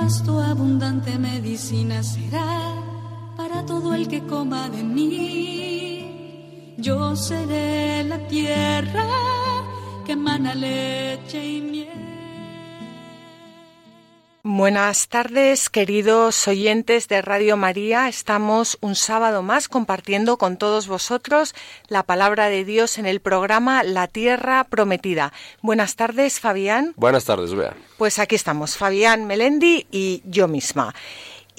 Pasto abundante medicina será para todo el que coma de mí. Yo seré la tierra que emana leche y miel. Buenas tardes, queridos oyentes de Radio María. Estamos un sábado más compartiendo con todos vosotros la palabra de Dios en el programa La Tierra Prometida. Buenas tardes, Fabián. Buenas tardes, Bea. Pues aquí estamos, Fabián Melendi y yo misma.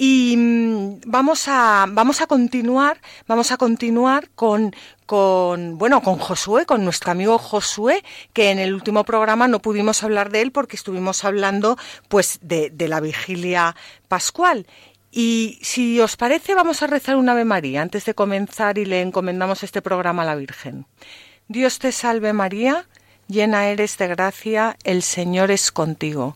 Y mm, vamos a, vamos a continuar, vamos a continuar con, con, bueno, con Josué, con nuestro amigo Josué, que en el último programa no pudimos hablar de él porque estuvimos hablando, pues, de, de la vigilia pascual. Y si os parece, vamos a rezar un Ave María antes de comenzar y le encomendamos este programa a la Virgen. Dios te salve María, llena eres de gracia, el Señor es contigo.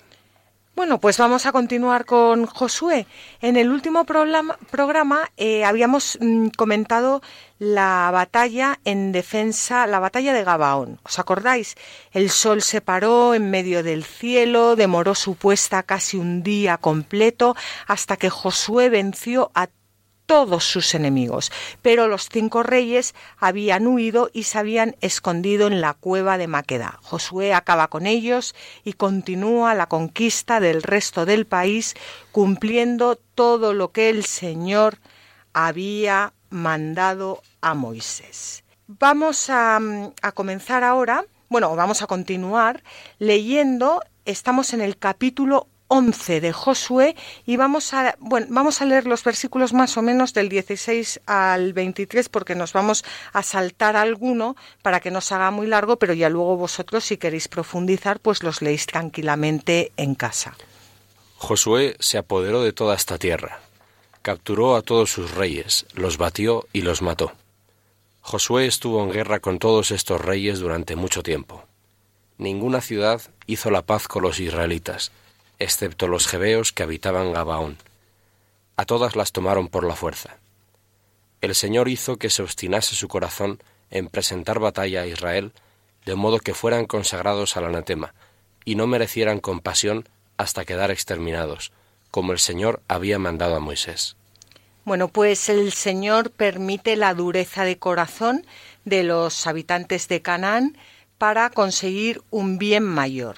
Bueno, pues vamos a continuar con Josué. En el último programa, eh, habíamos mm, comentado la batalla en defensa, la batalla de Gabaón. ¿Os acordáis? El sol se paró en medio del cielo, demoró su puesta casi un día completo, hasta que Josué venció a todos sus enemigos, pero los cinco reyes habían huido y se habían escondido en la cueva de Maqueda. Josué acaba con ellos y continúa la conquista del resto del país, cumpliendo todo lo que el Señor había mandado a Moisés. Vamos a, comenzar ahora, bueno, vamos a continuar leyendo, estamos en el capítulo 11 de Josué y vamos a, bueno, vamos a leer los versículos más o menos del 16 al 23 porque nos vamos a saltar alguno para que no se haga muy largo, pero ya luego vosotros si queréis profundizar pues los leéis tranquilamente en casa. Josué se apoderó de toda esta tierra, capturó a todos sus reyes, los batió y los mató. Josué estuvo en guerra con todos estos reyes durante mucho tiempo. Ninguna ciudad hizo la paz con los israelitas, excepto los jebeos que habitaban Gabaón. A todas las tomaron por la fuerza. El Señor hizo que se obstinase su corazón en presentar batalla a Israel, de modo que fueran consagrados al anatema, y no merecieran compasión hasta quedar exterminados, como el Señor había mandado a Moisés. Bueno, pues el Señor permite la dureza de corazón de los habitantes de Canaán para conseguir un bien mayor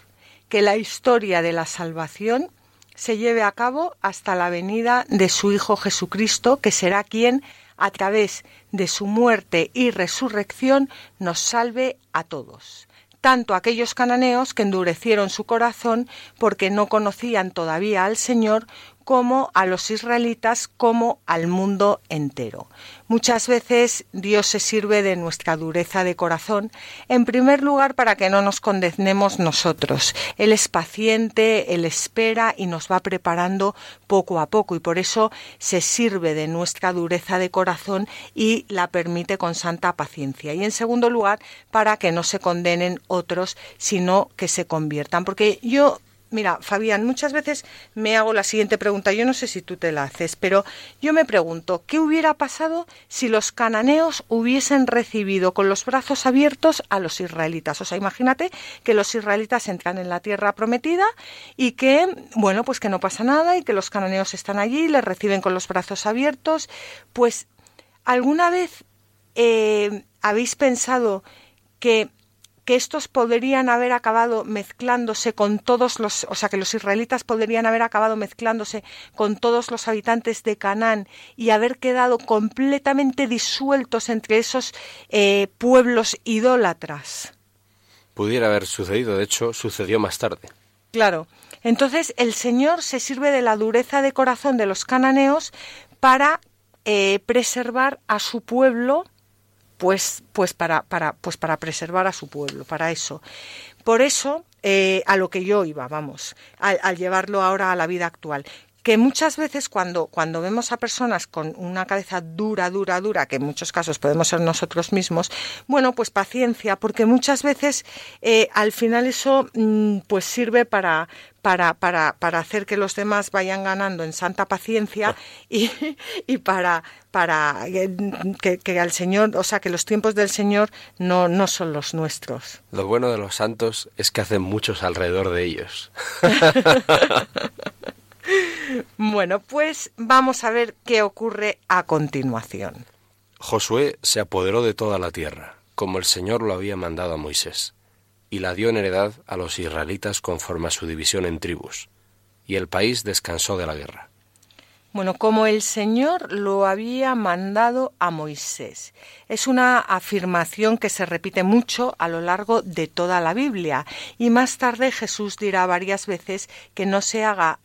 que la historia de la salvación se lleve a cabo hasta la venida de su Hijo Jesucristo, que será quien, a través de su muerte y resurrección, nos salve a todos, tanto aquellos cananeos que endurecieron su corazón porque no conocían todavía al Señor, como a los israelitas, como al mundo entero. Muchas veces Dios se sirve de nuestra dureza de corazón, en primer lugar para que no nos condenemos nosotros. Él es paciente, Él espera y nos va preparando poco a poco y por eso se sirve de nuestra dureza de corazón y la permite con santa paciencia. Y en segundo lugar, para que no se condenen otros, sino que se conviertan. Porque yo mira, Fabián, muchas veces me hago la siguiente pregunta, yo no sé si tú te la haces, pero yo me pregunto, ¿qué hubiera pasado si los cananeos hubiesen recibido con los brazos abiertos a los israelitas? O sea, imagínate que los israelitas entran en la tierra prometida y que, bueno, pues que no pasa nada y que los cananeos están allí, les reciben con los brazos abiertos, pues ¿alguna vez eh, habéis pensado que que estos podrían haber acabado mezclándose con todos los, o sea, que los israelitas podrían haber acabado mezclándose con todos los habitantes de Canaán y haber quedado completamente disueltos entre esos eh, pueblos idólatras. Pudiera haber sucedido, de hecho, sucedió más tarde. Claro. Entonces el Señor se sirve de la dureza de corazón de los cananeos para eh, preservar a su pueblo pues, pues, para, para, pues para preservar a su pueblo, para eso. Por eso, eh, a lo que yo iba, vamos, al, llevarlo ahora a la vida actual que muchas veces cuando, cuando vemos a personas con una cabeza dura, dura, dura, que en muchos casos podemos ser nosotros mismos, bueno, pues paciencia, porque muchas veces eh, al final eso mm, pues sirve para, para, para, para hacer que los demás vayan ganando en santa paciencia y, y para, para que, que, al Señor, o sea, que los tiempos del Señor no, no son los nuestros. Lo bueno de los santos es que hacen muchos alrededor de ellos. Bueno, pues vamos a ver qué ocurre a continuación. Josué se apoderó de toda la tierra, como el Señor lo había mandado a Moisés, y la dio en heredad a los israelitas conforme a su división en tribus, y el país descansó de la guerra. Bueno, como el Señor lo había mandado a Moisés. Es una afirmación que se repite mucho a lo largo de toda la Biblia y más tarde Jesús dirá varias veces que no se haga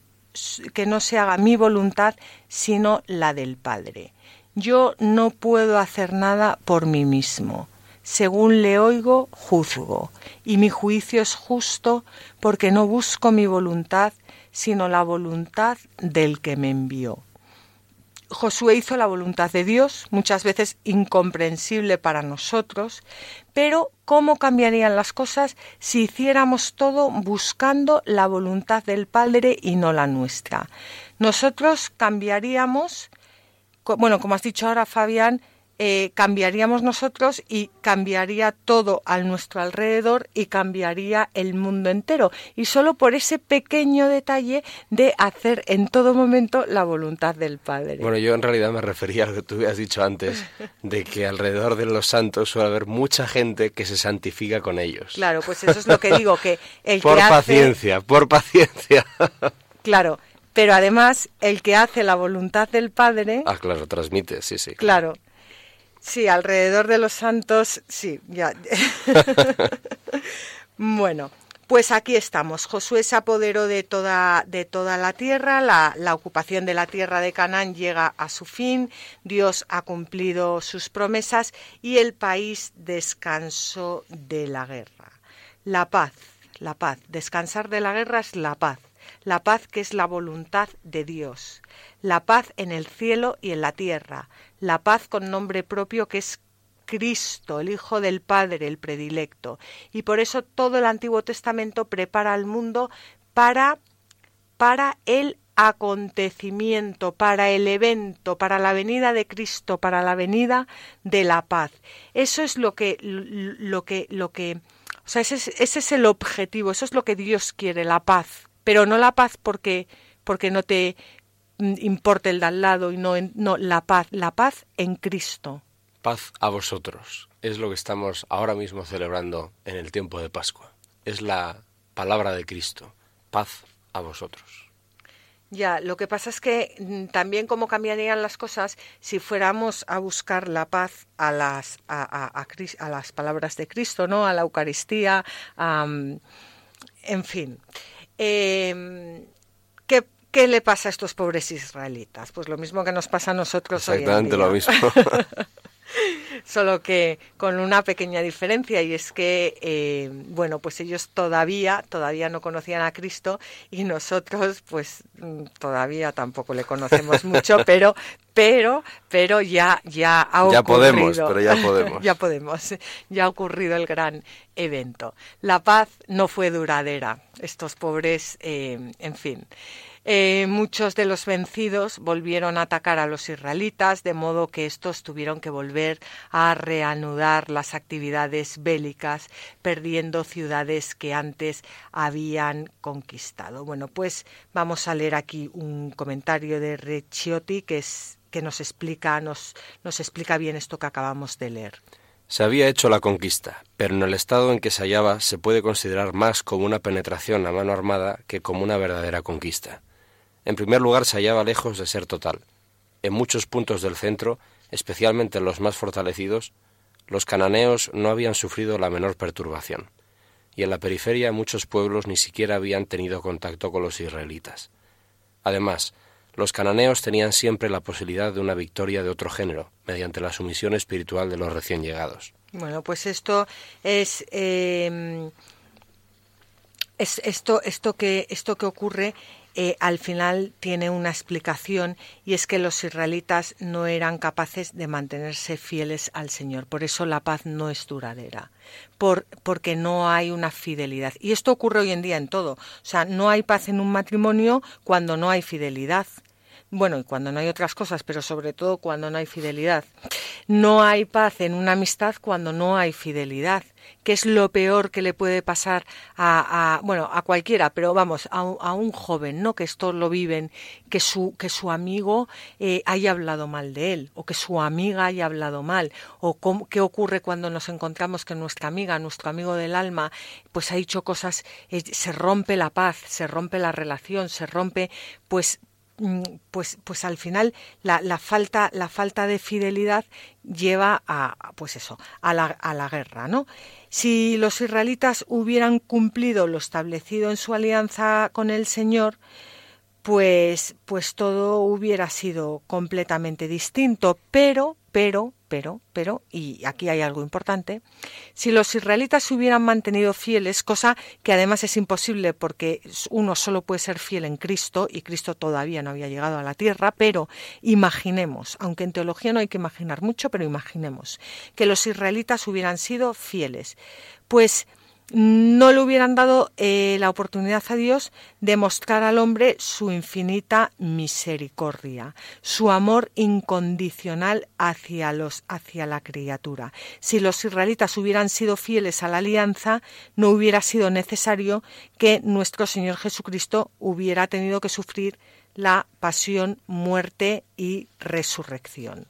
que no se haga mi voluntad, sino la del Padre. Yo no puedo hacer nada por mí mismo. Según le oigo, juzgo, y mi juicio es justo porque no busco mi voluntad, sino la voluntad del que me envió. Josué hizo la voluntad de Dios, muchas veces incomprensible para nosotros, pero ¿cómo cambiarían las cosas si hiciéramos todo buscando la voluntad del Padre y no la nuestra? Nosotros cambiaríamos, bueno, como has dicho ahora, Fabián, eh, cambiaríamos nosotros y cambiaría todo a nuestro alrededor y cambiaría el mundo entero. Y solo por ese pequeño detalle de hacer en todo momento la voluntad del Padre. Bueno, yo en realidad me refería a lo que tú habías dicho antes, de que alrededor de los santos suele haber mucha gente que se santifica con ellos. Claro, pues eso es lo que digo, que el por paciencia, por paciencia. Claro, pero además el que hace la voluntad del Padre... Ah, claro, transmite, sí, sí. Claro, Sí, alrededor de los santos, sí, ya. bueno, pues aquí estamos. Josué se apoderó de toda, de toda la tierra, la, la, ocupación de la tierra de Canaán llega a su fin, Dios ha cumplido sus promesas y el país descansó de la guerra. La paz, la paz, descansar de la guerra es la paz, la paz que es la voluntad de Dios, la paz en el cielo y en la tierra, la paz con nombre propio que es Cristo, el Hijo del Padre, el predilecto. Y por eso todo el Antiguo Testamento prepara al mundo para, para el acontecimiento, para el evento, para la venida de Cristo, para la venida de la paz. Eso es lo que, lo que, lo que, o sea, ese es, ese es el objetivo, eso es lo que Dios quiere, la paz, pero no la paz porque, porque no te, importe el de al lado y no, no la paz, la paz en Cristo. Paz a vosotros. Es lo que estamos ahora mismo celebrando en el tiempo de Pascua. Es la palabra de Cristo. Paz a vosotros. Ya, lo que pasa es que mm, también cómo cambiarían las cosas si fuéramos a buscar la paz a las, a, a, las palabras de Cristo, ¿no? A la Eucaristía, en fin. Eh, ¿qué, ¿Qué le pasa a estos pobres israelitas? Pues lo mismo que nos pasa a nosotros Exactamente hoy en lo mismo. solo que con una pequeña diferencia y es que, eh, bueno, pues ellos todavía, todavía no conocían a Cristo y nosotros, pues mm, todavía tampoco le conocemos mucho, pero, pero, pero ya, ya ha ocurrido. Ya podemos, pero ya podemos. ya podemos, ya ha ocurrido el gran evento. La paz no fue duradera. Estos pobres, eh, en fin. Eh, muchos de los vencidos volvieron a atacar a los israelitas, de modo que estos tuvieron que volver a reanudar las actividades bélicas, perdiendo ciudades que antes habían conquistado. Bueno, pues vamos a leer aquí un comentario de Reciotti que es que nos explica, nos, nos explica bien esto que acabamos de leer. Se había hecho la conquista, pero en el estado en que se hallaba se puede considerar más como una penetración a mano armada que como una verdadera conquista. En primer lugar, se hallaba lejos de ser total. En muchos puntos del centro, especialmente en los más fortalecidos, los cananeos no habían sufrido la menor perturbación, y en la periferia muchos pueblos ni siquiera habían tenido contacto con los israelitas. Además, los cananeos tenían siempre la posibilidad de una victoria de otro género, mediante la sumisión espiritual de los recién llegados. Bueno, pues esto es, eh, es esto, esto que esto que ocurre eh, al final tiene una explicación y es que los israelitas no eran capaces de mantenerse fieles al Señor. Por eso la paz no es duradera, por, porque no hay una fidelidad. Y esto ocurre hoy en día en todo. O sea, no hay paz en un matrimonio cuando no hay fidelidad. Bueno, y cuando no hay otras cosas, pero sobre todo cuando no hay fidelidad. No hay paz en una amistad cuando no hay fidelidad que es lo peor que le puede pasar a, bueno, a cualquiera, pero vamos, a, un joven, ¿no? Que esto lo viven, que su, que su amigo eh, haya hablado mal de él, o que su amiga haya hablado mal, o qué ocurre cuando nos encontramos que nuestra amiga, nuestro amigo del alma, pues ha dicho cosas, eh, se rompe la paz, se rompe la relación, se rompe, pues pues, pues al final la, la, falta, la falta de fidelidad lleva a, pues eso, a la, a la guerra, ¿no? Si los israelitas hubieran cumplido lo establecido en su alianza con el Señor, pues, pues todo hubiera sido completamente distinto, pero, pero, pero, pero, y aquí hay algo importante, si los israelitas se hubieran mantenido fieles, cosa que además es imposible porque uno solo puede ser fiel en Cristo y Cristo todavía no había llegado a la tierra, pero imaginemos, aunque en teología no hay que imaginar mucho, pero imaginemos que los israelitas hubieran sido fieles, pues no le hubieran dado eh, la oportunidad a Dios de mostrar al hombre su infinita misericordia, su amor incondicional hacia los hacia la criatura. Si los israelitas hubieran sido fieles a la alianza, no hubiera sido necesario que nuestro Señor Jesucristo hubiera tenido que sufrir la pasión, muerte y resurrección.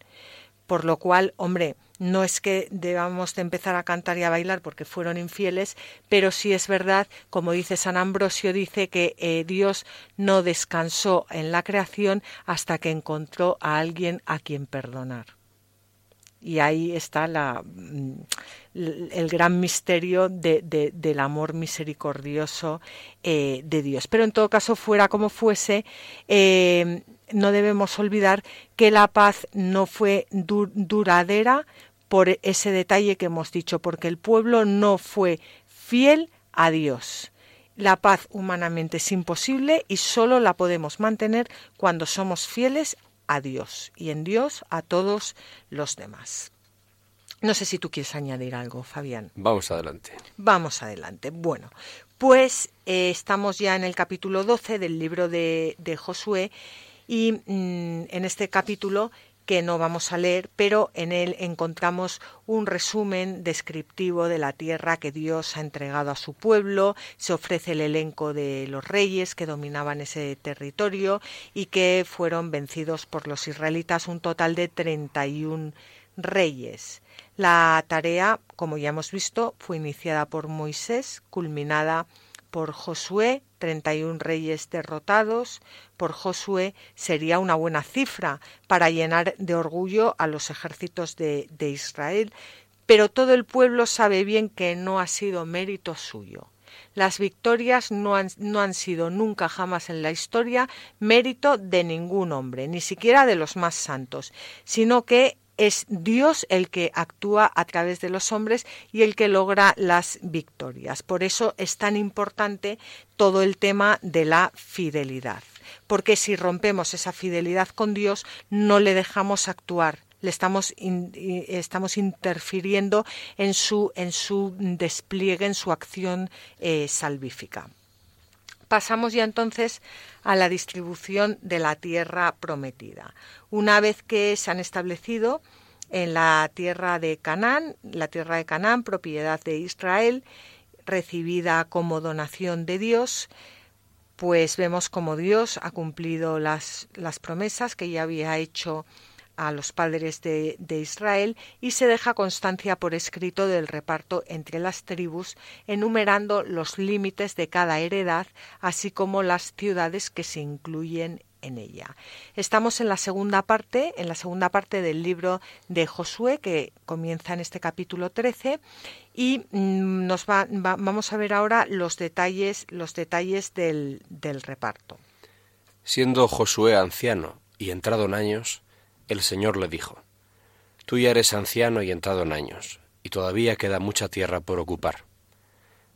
Por lo cual, hombre, no es que debamos de empezar a cantar y a bailar porque fueron infieles, pero sí es verdad, como dice San Ambrosio, dice que eh, Dios no descansó en la creación hasta que encontró a alguien a quien perdonar. Y ahí está la, mm, el gran misterio del amor misericordioso eh, de Dios. Pero en todo caso, fuera como fuese, eh, no debemos olvidar que la paz no fue duradera por ese detalle que hemos dicho, porque el pueblo no fue fiel a Dios. La paz humanamente es imposible y solo la podemos mantener cuando somos fieles a Dios y en Dios a todos los demás. No sé si tú quieres añadir algo, Fabián. Vamos adelante. Vamos adelante. Bueno, pues eh, estamos ya en el capítulo 12 del libro de, Josué y mm, en este capítulo que no vamos a leer, pero en él encontramos un resumen descriptivo de la tierra que Dios ha entregado a su pueblo, se ofrece el elenco de los reyes que dominaban ese territorio y que fueron vencidos por los israelitas, un total de 31 reyes. La tarea, como ya hemos visto, fue iniciada por Moisés, culminada por Josué, 31 reyes derrotados, por Josué sería una buena cifra para llenar de orgullo a los ejércitos de, Israel, pero todo el pueblo sabe bien que no ha sido mérito suyo. Las victorias no han, sido nunca jamás en la historia mérito de ningún hombre, ni siquiera de los más santos, sino que es Dios el que actúa a través de los hombres y el que logra las victorias. Por eso es tan importante todo el tema de la fidelidad, porque si rompemos esa fidelidad con Dios, no le dejamos actuar le estamos, estamos interfiriendo en su, en su despliegue, en su acción eh, salvífica. Pasamos ya entonces a la distribución de la tierra prometida. Una vez que se han establecido en la tierra de Canaán, la tierra de Canaán, propiedad de Israel, recibida como donación de Dios, pues vemos como Dios ha cumplido las, las promesas que ya había hecho a los padres de, Israel y se deja constancia por escrito del reparto entre las tribus, enumerando los límites de cada heredad, así como las ciudades que se incluyen en ella. Estamos en la segunda parte, en la segunda parte del libro de Josué, que comienza en este capítulo 13, y mm, nos va, vamos a ver ahora los detalles, los detalles del reparto. Siendo Josué anciano y entrado en años, el Señor le dijo, Tú ya eres anciano y entrado en años, y todavía queda mucha tierra por ocupar.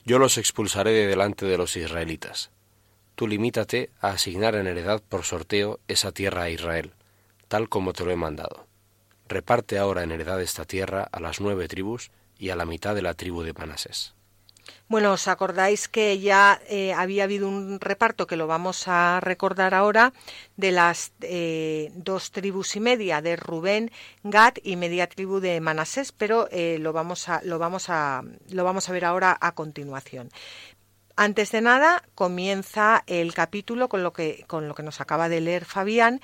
Yo los expulsaré de delante de los israelitas. Tú limítate a asignar en heredad por sorteo esa tierra a Israel, tal como te lo he mandado. Reparte ahora en heredad esta tierra a las nueve tribus y a la mitad de la tribu de Manasés. Bueno, os acordáis que ya eh, había habido un reparto que lo vamos a recordar ahora de las eh, dos tribus y media de Rubén, Gad y media tribu de Manasés, pero eh, lo vamos a lo vamos a lo vamos a ver ahora a continuación. Antes de nada comienza el capítulo con lo que con lo que nos acaba de leer Fabián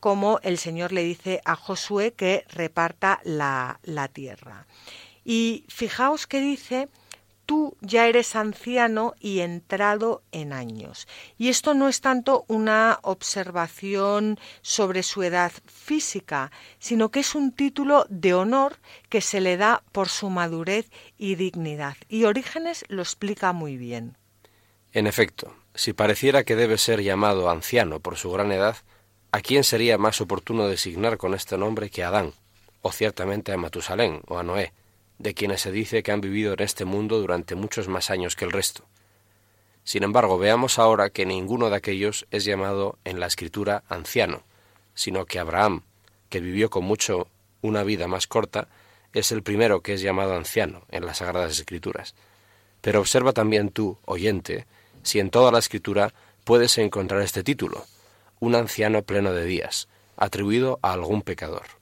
como el Señor le dice a Josué que reparta la, la tierra. Y fijaos que dice tú ya eres anciano y entrado en años. Y esto no es tanto una observación sobre su edad física, sino que es un título de honor que se le da por su madurez y dignidad. Y Orígenes lo explica muy bien. En efecto, si pareciera que debe ser llamado anciano por su gran edad, ¿a quién sería más oportuno designar con este nombre que a Adán, o ciertamente a Matusalén o a Noé? De quienes se dice que han vivido en este mundo durante muchos más años que el resto. Sin embargo, veamos ahora que ninguno de aquellos es llamado en la escritura anciano, sino que Abraham, que vivió con mucho una vida más corta, es el primero que es llamado anciano en las Sagradas Escrituras. Pero observa también tú, oyente, si en toda la Escritura puedes encontrar este título, un anciano pleno de días, atribuido a algún pecador.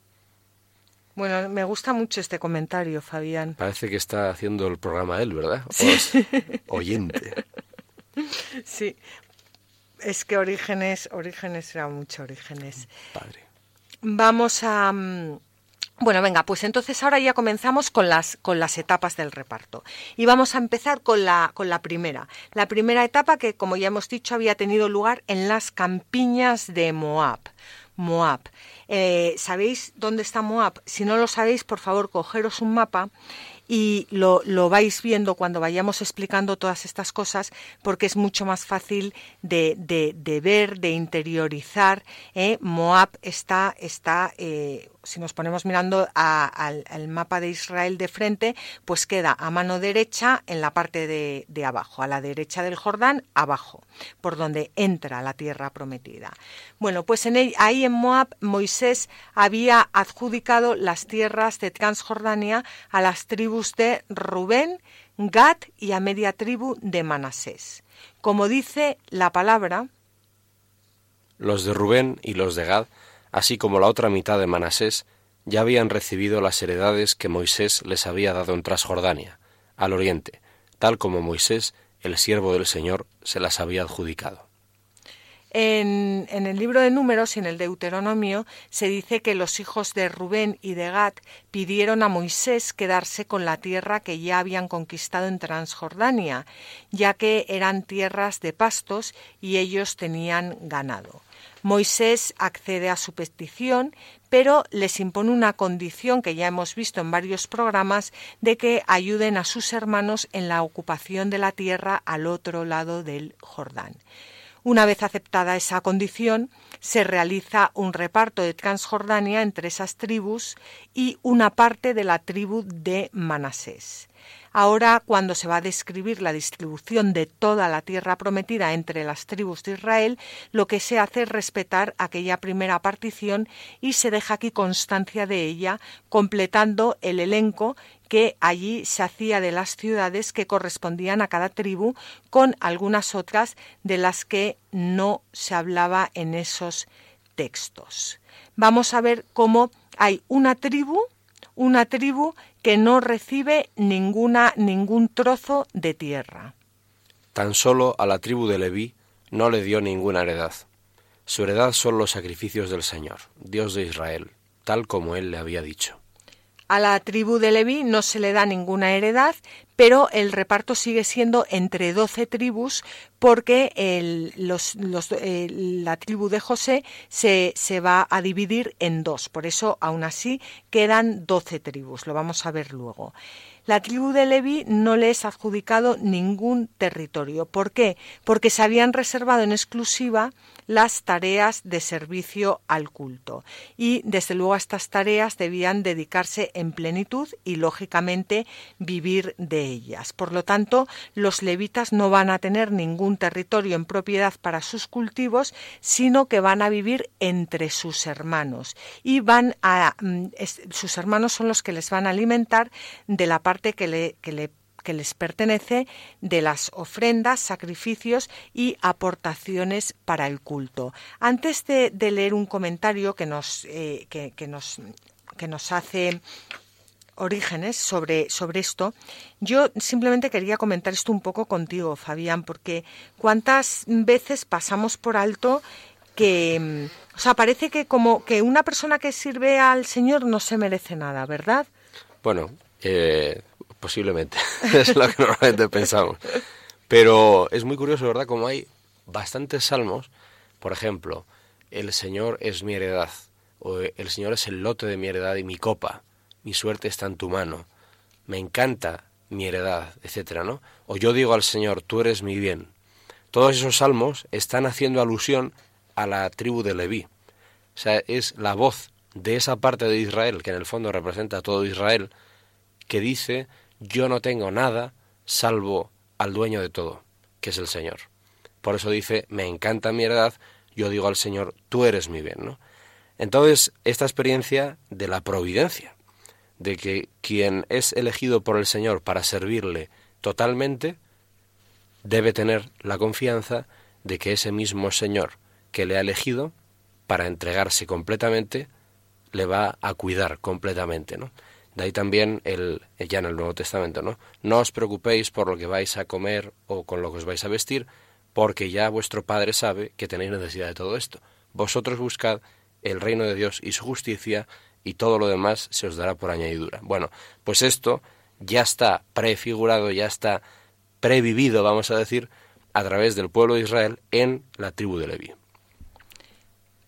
Bueno, me gusta mucho este comentario, Fabián. Parece que está haciendo el programa él, ¿verdad? Sí. oyente. Sí. Es que Orígenes, Orígenes era mucho Orígenes. Padre. Vamos a... Mm, bueno, venga, pues entonces ahora ya comenzamos con las, con las etapas del reparto. Y vamos a empezar con la, con la primera. La primera etapa que, como ya hemos dicho, había tenido lugar en las campiñas de Moab. Moab. Eh, ¿Sabéis dónde está Moab? Si no lo sabéis, por favor, cogeros un mapa y lo, lo, vais viendo cuando vayamos explicando todas estas cosas, porque es mucho más fácil de, de, ver, de interiorizar. ¿eh? Moab está, está eh, si nos ponemos mirando al, mapa de Israel de frente, pues queda a mano derecha en la parte de, abajo, a la derecha del Jordán, abajo, por donde entra la tierra prometida. Bueno, pues ahí en Moab Moisés había adjudicado las tierras de Transjordania a las tribus de Rubén, Gad y a media tribu de Manasés. Como dice la palabra, los de Rubén y los de Gad así como la otra mitad de Manasés, ya habían recibido las heredades que Moisés les había dado en Transjordania, al oriente, tal como Moisés, el siervo del Señor, se las había adjudicado. En, en, el libro de números y en el Deuteronomio se dice que los hijos de Rubén y de Gad pidieron a Moisés quedarse con la tierra que ya habían conquistado en Transjordania, ya que eran tierras de pastos y ellos tenían ganado. Moisés accede a su petición, pero les impone una condición que ya hemos visto en varios programas de que ayuden a sus hermanos en la ocupación de la tierra al otro lado del Jordán. Una vez aceptada esa condición, se realiza un reparto de Transjordania entre esas tribus y una parte de la tribu de Manasés. Ahora, cuando se va a describir la distribución de toda la tierra prometida entre las tribus de Israel, lo que se hace es respetar aquella primera partición y se deja aquí constancia de ella, completando el elenco que allí se hacía de las ciudades que correspondían a cada tribu, con algunas otras de las que no se hablaba en esos textos. Vamos a ver cómo hay una tribu, una tribu que no recibe ninguna, ningún trozo de tierra. Tan solo a la tribu de Leví no le dio ninguna heredad. Su heredad son los sacrificios del Señor, Dios de Israel, tal como él le había dicho. A la tribu de Leví no se le da ninguna heredad, pero el reparto sigue siendo entre doce tribus porque la tribu de José se, va a dividir en dos. Por eso, aún así, quedan doce tribus. Lo vamos a ver luego. La tribu de Levi no le es adjudicado ningún territorio. ¿Por qué? Porque se habían reservado en exclusiva las tareas de servicio al culto. Y desde luego a estas tareas debían dedicarse en plenitud y lógicamente vivir de ellas. Por lo tanto, los levitas no van a tener ningún territorio en propiedad para sus cultivos, sino que van a vivir entre sus hermanos. Y van a mm, sus hermanos son los que les van a alimentar de la parte que le, que le que les pertenece de las ofrendas, sacrificios y aportaciones para el culto. Antes de, leer un comentario que nos, eh, que, nos, que nos hace Orígenes sobre, sobre esto, yo simplemente quería comentar esto un poco contigo, Fabián, porque cuántas veces pasamos por alto que, o sea, parece que como que una persona que sirve al Señor no se merece nada, ¿verdad? Bueno, eh, Posiblemente, es lo que normalmente pensamos. Pero es muy curioso, ¿verdad? Como hay bastantes salmos, por ejemplo, el Señor es mi heredad, o el Señor es el lote de mi heredad y mi copa, mi suerte está en tu mano, me encanta mi heredad, etcétera, ¿no? O yo digo al Señor, tú eres mi bien. Todos esos salmos están haciendo alusión a la tribu de Leví. O sea, es la voz de esa parte de Israel, que en el fondo representa a todo Israel, que dice yo no tengo nada salvo al dueño de todo, que es el Señor. Por eso dice, me encanta mi heredad, yo digo al Señor, tú eres mi bien, ¿no? Entonces, esta experiencia de la providencia, de que quien es elegido por el Señor para servirle totalmente, debe tener la confianza de que ese mismo Señor que le ha elegido para entregarse completamente, le va a cuidar completamente, ¿no? De ahí también el, ya en el Nuevo Testamento, ¿no? No os preocupéis por lo que vais a comer o con lo que os vais a vestir, porque ya vuestro Padre sabe que tenéis necesidad de todo esto. Vosotros buscad el reino de Dios y su justicia, y todo lo demás se os dará por añadidura. Bueno, pues esto ya está prefigurado, ya está previvido, vamos a decir, a través del pueblo de Israel en la tribu de Leví.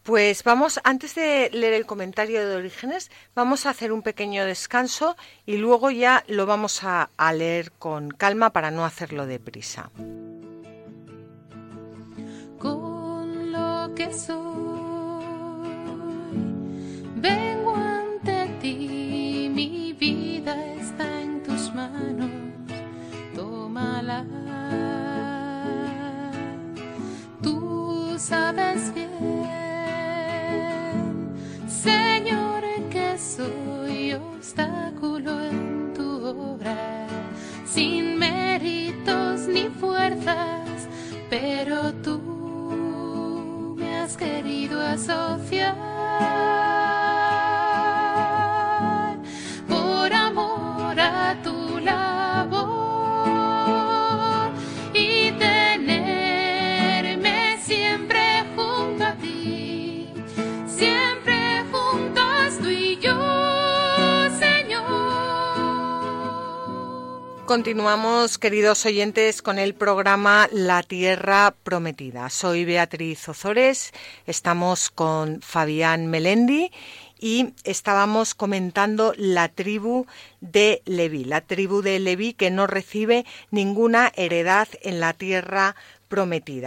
Pues vamos, antes de leer el comentario de Orígenes, vamos a hacer un pequeño descanso y luego ya lo vamos a, leer con calma para no hacerlo deprisa. Con lo que soy, mi vida está en tus manos, tómala. Tú sabes bien Señor, que soy obstáculo en tu obra, sin méritos ni fuerzas, pero tú me has querido asociar. Continuamos, queridos oyentes, con el programa La Tierra Prometida. Soy Beatriz Ozores, estamos con Fabián Melendi y estábamos comentando la tribu de Leví, la tribu de Leví que no recibe ninguna heredad en la tierra prometida.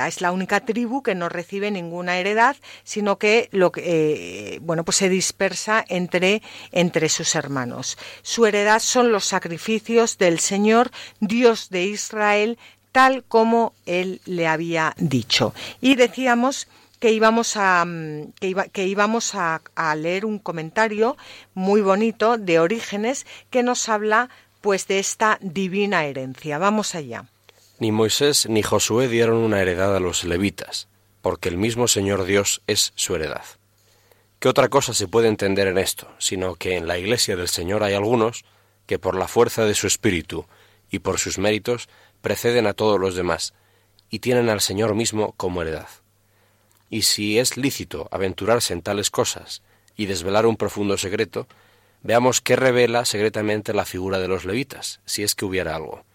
Es la única tribu que no recibe ninguna heredad, sino que lo que eh, bueno pues se dispersa entre entre sus hermanos. Su heredad son los sacrificios del Señor Dios de Israel, tal como él le había dicho. Y decíamos que íbamos a mm, que, íbamos a, a leer un comentario muy bonito de Orígenes que nos habla pues de esta divina herencia. Vamos allá. Ni Moisés ni Josué dieron una heredad a los levitas, porque el mismo Señor Dios es su heredad. ¿Qué otra cosa se puede entender en esto, sino que en la iglesia del Señor hay algunos que por la fuerza de su espíritu y por sus méritos preceden a todos los demás, y tienen al Señor mismo como heredad? Y si es lícito aventurarse en tales cosas y desvelar un profundo secreto, veamos qué revela secretamente la figura de los levitas, si es que hubiera algo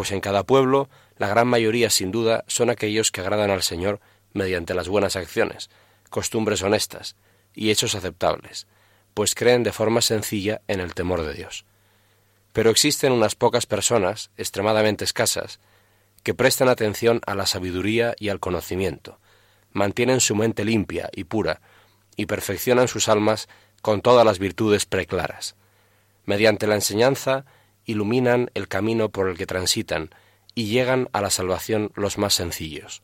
pues en cada pueblo la gran mayoría sin duda son aquellos que agradan al Señor mediante las buenas acciones, costumbres honestas y hechos aceptables, pues creen de forma sencilla en el temor de Dios. Pero existen unas pocas personas, extremadamente escasas, que prestan atención a la sabiduría y al conocimiento, mantienen su mente limpia y pura, y perfeccionan sus almas con todas las virtudes preclaras. Mediante la enseñanza iluminan el camino por el que transitan y llegan a la salvación los más sencillos.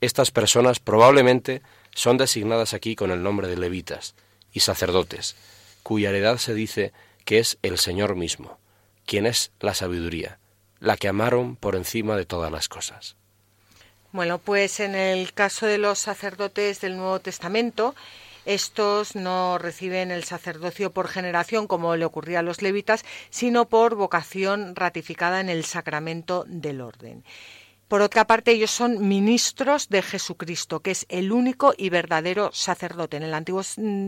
Estas personas probablemente son designadas aquí con el nombre de levitas y sacerdotes, cuya heredad se dice que es el Señor mismo, quien es la sabiduría, la que amaron por encima de todas las cosas. Bueno, pues en el caso de los sacerdotes del Nuevo Testamento, estos no reciben el sacerdocio por generación como le ocurría a los levitas, sino por vocación ratificada en el sacramento del orden. Por otra parte, ellos son ministros de Jesucristo, que es el único y verdadero sacerdote. En el Antiguo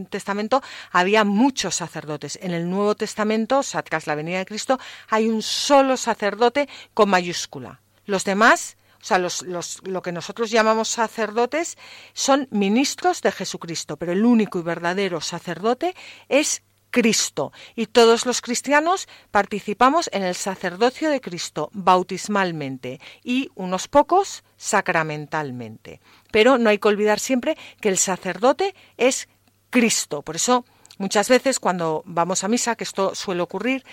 Testamento había muchos sacerdotes. En el Nuevo Testamento, tras la venida de Cristo, hay un solo sacerdote con mayúscula. Los demás o sea, los, lo que nosotros llamamos sacerdotes son ministros de Jesucristo, pero el único y verdadero sacerdote es Cristo. Y todos los cristianos participamos en el sacerdocio de Cristo bautismalmente y unos pocos sacramentalmente. Pero no hay que olvidar siempre que el sacerdote es Cristo. Por eso Muchas veces cuando vamos a misa, que esto suele ocurrir,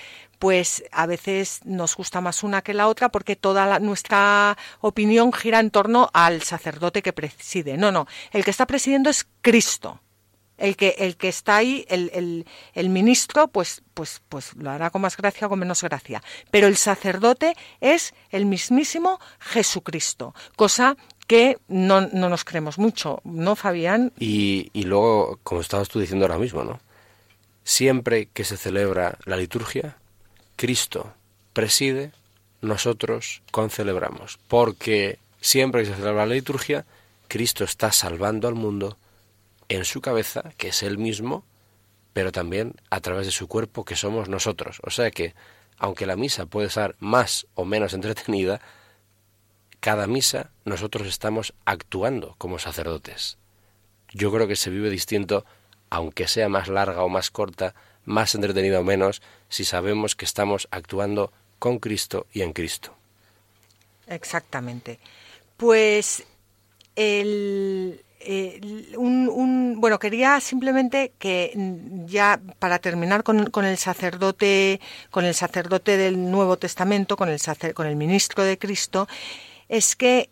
pues a veces nos gusta más una que la otra porque toda nuestra opinión gira en torno al sacerdote que preside. No, no, el que está presidiendo es Cristo. El que, el que está ahí, el, el, ministro, pues, pues, pues lo hará con más gracia o con menos gracia. Pero el sacerdote es el mismísimo Jesucristo, cosa que no, no nos creemos mucho, ¿no, Fabián? Y, y luego, como estabas tú diciendo ahora mismo, ¿no? Siempre que se celebra la liturgia, Cristo preside, nosotros concelebramos, porque siempre que se celebra la liturgia, Cristo está salvando al mundo en su cabeza, que es Él mismo, pero también a través de su cuerpo, que somos nosotros. O sea que, aunque la misa puede ser más o menos entretenida, cada misa nosotros estamos actuando como sacerdotes. Yo creo que se vive distinto aunque sea más larga o más corta, más entretenida o menos, si sabemos que estamos actuando con Cristo y en Cristo. Exactamente. Pues el, un, bueno, quería simplemente que ya para terminar con, con, el sacerdote, con el sacerdote del Nuevo Testamento, con el, con el ministro de Cristo, es que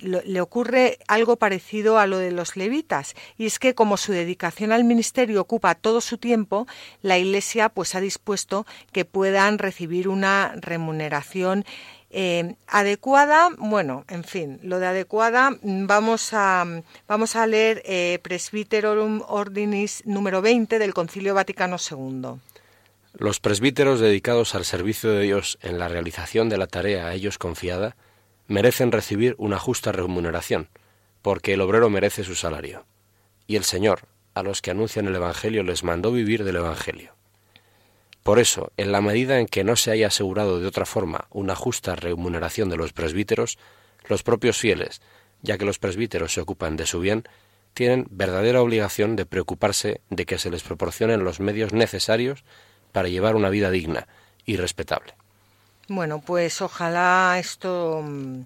le ocurre algo parecido a lo de los levitas y es que como su dedicación al ministerio ocupa todo su tiempo, la Iglesia pues ha dispuesto que puedan recibir una remuneración eh, adecuada, bueno, en fin, lo de adecuada, vamos a, vamos a leer eh, Presbyterorum Ordinis número 20 del Concilio Vaticano II. Los presbíteros dedicados al servicio de Dios en la realización de la tarea a ellos confiada merecen recibir una justa remuneración, porque el obrero merece su salario. Y el Señor, a los que anuncian el Evangelio, les mandó vivir del Evangelio. Por eso, en la medida en que no se haya asegurado de otra forma una justa remuneración de los presbíteros, los propios fieles, ya que los presbíteros se ocupan de su bien, tienen verdadera obligación de preocuparse de que se les proporcionen los medios necesarios para llevar una vida digna y respetable. Bueno, pues ojalá esto mm,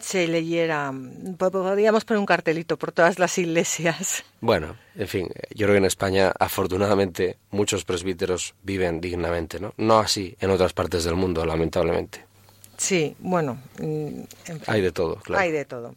se leyera. Podríamos poner un cartelito por todas las iglesias. Bueno, en fin, yo creo que en España, afortunadamente, muchos presbíteros viven dignamente, ¿no? No así en otras partes del mundo, lamentablemente. Sí, bueno. Mm, hay de todo, claro. Hay de todo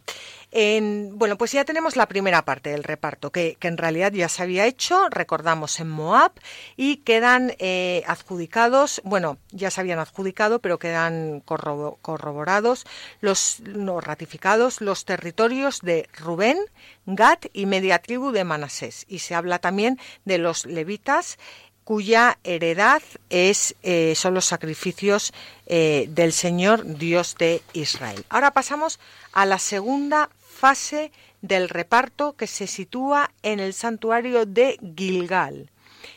bueno, pues ya tenemos la primera parte del reparto, que, en realidad ya se había hecho, recordamos, en Moab, y quedan eh, adjudicados, bueno, ya se habían adjudicado, pero quedan corroborados, los no, ratificados los territorios de Rubén, Gad y media tribu de Manasés. Y se habla también de los levitas cuya heredad es, eh, son los sacrificios eh, del Señor Dios de Israel. Ahora pasamos a la segunda fase del reparto que se sitúa en el santuario de Gilgal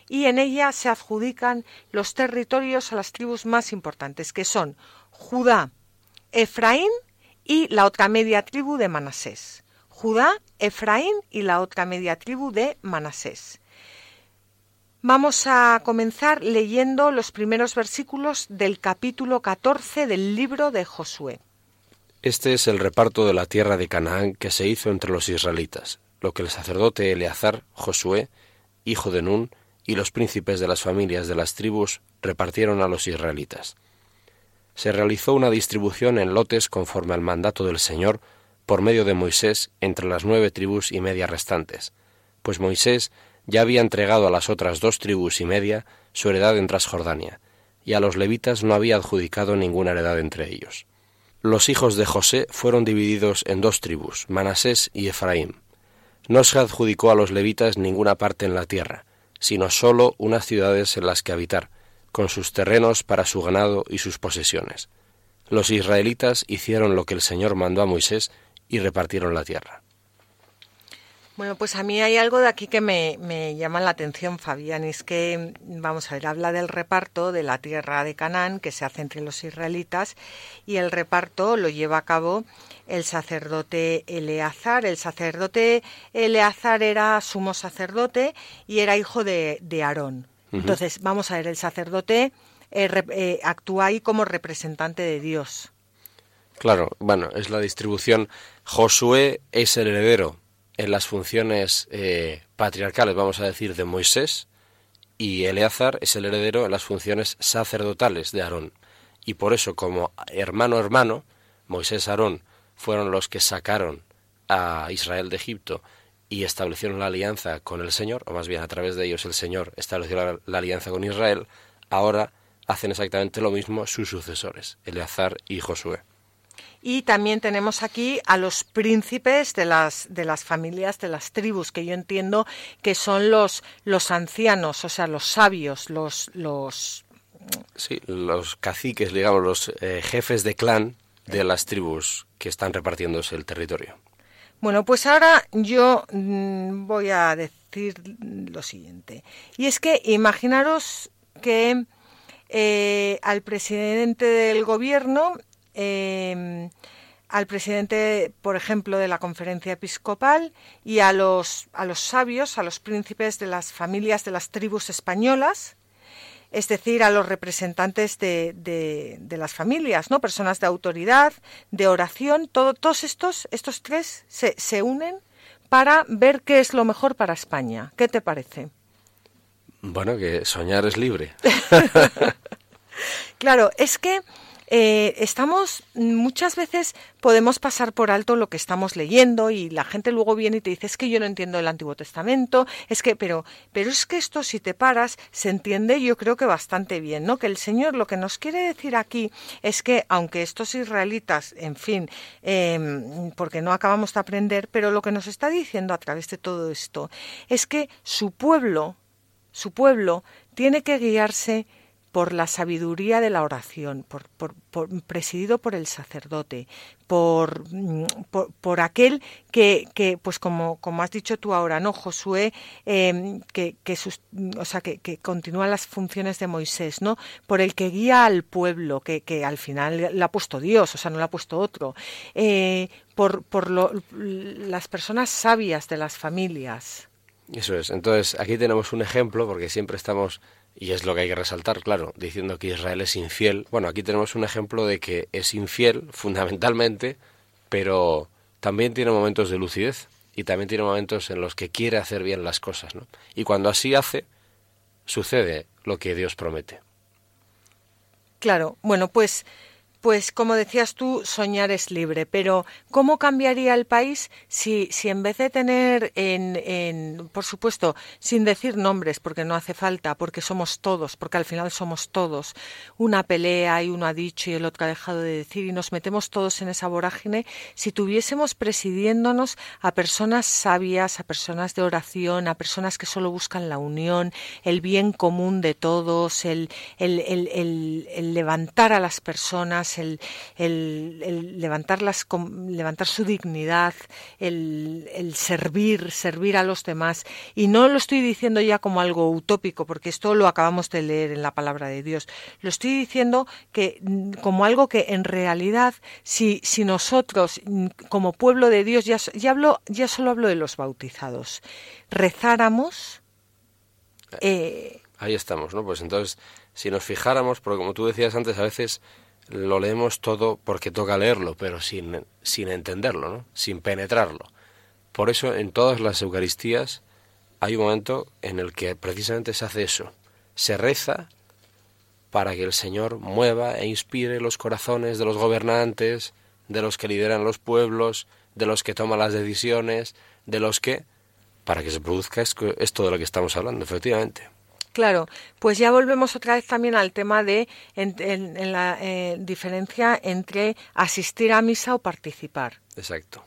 y en ella se adjudican los territorios a las tribus más importantes que son Judá, Efraín y la otra media tribu de Manasés. Judá, Efraín y la otra media tribu de Manasés. Vamos a comenzar leyendo los primeros versículos del capítulo 14 del libro de Josué. Este es el reparto de la tierra de Canaán que se hizo entre los israelitas, lo que el sacerdote Eleazar, Josué, hijo de Nun, y los príncipes de las familias de las tribus repartieron a los israelitas. Se realizó una distribución en lotes conforme al mandato del Señor por medio de Moisés entre las nueve tribus y media restantes, pues Moisés ya había entregado a las otras dos tribus y media su heredad en Transjordania, y a los levitas no había adjudicado ninguna heredad entre ellos. Los hijos de José fueron divididos en dos tribus, Manasés y Efraín. No se adjudicó a los levitas ninguna parte en la tierra, sino sólo unas ciudades en las que habitar, con sus terrenos para su ganado y sus posesiones. Los israelitas hicieron lo que el Señor mandó a Moisés y repartieron la tierra. Bueno, pues a mí hay algo de aquí que me, llama la atención, Fabián, es que, vamos a ver, habla del reparto de la tierra de Canaán que se hace entre los israelitas y el reparto lo lleva a cabo el sacerdote Eleazar. El sacerdote Eleazar era sumo sacerdote y era hijo de, Aarón. Entonces, vamos a ver, el sacerdote eh, eh, actúa ahí como representante de Dios. Claro, bueno, es la distribución. Josué es el heredero en las funciones eh, patriarcales, vamos a decir, de Moisés, y Eleazar es el heredero en las funciones sacerdotales de Aarón. Y por eso, como hermano hermano, Moisés y Aarón fueron los que sacaron a Israel de Egipto y establecieron la alianza con el Señor, o más bien a través de ellos el Señor estableció la alianza con Israel, ahora hacen exactamente lo mismo sus sucesores, Eleazar y Josué. Y también tenemos aquí a los príncipes de las, de las familias, de las tribus, que yo entiendo que son los, los ancianos, o sea, los sabios, los, los... Sí, los caciques, digamos, los eh, jefes de clan de las tribus que están repartiéndose el territorio. Bueno, pues ahora yo mm, voy a decir lo siguiente. Y es que imaginaros que eh, al presidente del gobierno Em, al presidente, por ejemplo, de la conferencia episcopal y a los, a los sabios, a los príncipes de las familias de las tribus españolas, es decir, a los representantes de, de, las familias, ¿no? Personas de autoridad, de oración, todos estos, estos tres se, se unen para ver qué es lo mejor para España. ¿Qué te parece? Bueno, que soñar es libre. claro, es que eh, estamos, muchas veces podemos pasar por alto lo que estamos leyendo y la gente luego viene y te dice, es que yo no entiendo el Antiguo Testamento, es que, pero, pero es que esto si te paras se entiende yo creo que bastante bien, ¿no? Que el Señor lo que nos quiere decir aquí es que aunque estos israelitas, en fin, em, porque no acabamos de aprender, pero lo que nos está diciendo a través de todo esto es que su pueblo, su pueblo tiene que guiarse por la sabiduría de la oración, por, presidido por el sacerdote, por, mm, por, aquel que, que, pues como, como has dicho tú ahora, ¿no? Josué, em, que, que, o sea, que, que continúa las funciones de Moisés, ¿no? Por el que guía al pueblo, que, que al final le ha puesto Dios, o sea, no le ha puesto otro. Eh, por por las personas sabias de las familias. Eso es. Entonces, aquí tenemos un ejemplo, porque siempre estamos y es lo que hay que resaltar, claro, diciendo que Israel es infiel. Bueno, aquí tenemos un ejemplo de que es infiel fundamentalmente pero también tiene momentos de lucidez y también tiene momentos en los que quiere hacer bien las cosas, ¿no? Y cuando así hace, sucede lo que Dios promete. Claro, bueno, pues pues como decías tú, soñar es libre, pero ¿cómo cambiaría el país si, si en vez de tener en, en, por supuesto, sin decir nombres, porque no hace falta, porque somos todos, porque al final somos todos, una pelea y uno ha dicho y el otro ha dejado de decir y nos metemos todos en esa vorágine, si tuviésemos presidiéndonos a personas sabias, a personas de oración, a personas que solo buscan la unión, el bien común de todos, el, el, el, el levantar a las personas, el, el, levantarlas, levantar su dignidad, el, el, servir, servir a los demás. Y no lo estoy diciendo ya como algo utópico, porque esto lo acabamos de leer en la palabra de Dios. Lo estoy diciendo que mm, como algo que en realidad, si, si nosotros, mm, como pueblo de Dios, ya, ya, hablo, ya solo hablo de los bautizados, rezáramos. Eh, Ahí estamos, ¿no? Pues entonces, si nos fijáramos, porque como tú decías antes, a veces lo leemos todo porque toca leerlo, pero sin, sin entenderlo, ¿no? sin penetrarlo. Por eso en todas las Eucaristías hay un momento en el que precisamente se hace eso. Se reza para que el Señor mueva e inspire los corazones de los gobernantes, de los que lideran los pueblos, de los que toman las decisiones, de los que... para que se produzca esto de lo que estamos hablando, efectivamente. Claro, pues ya volvemos otra vez también al tema de en, la eh, diferencia entre asistir a misa o participar. Exacto,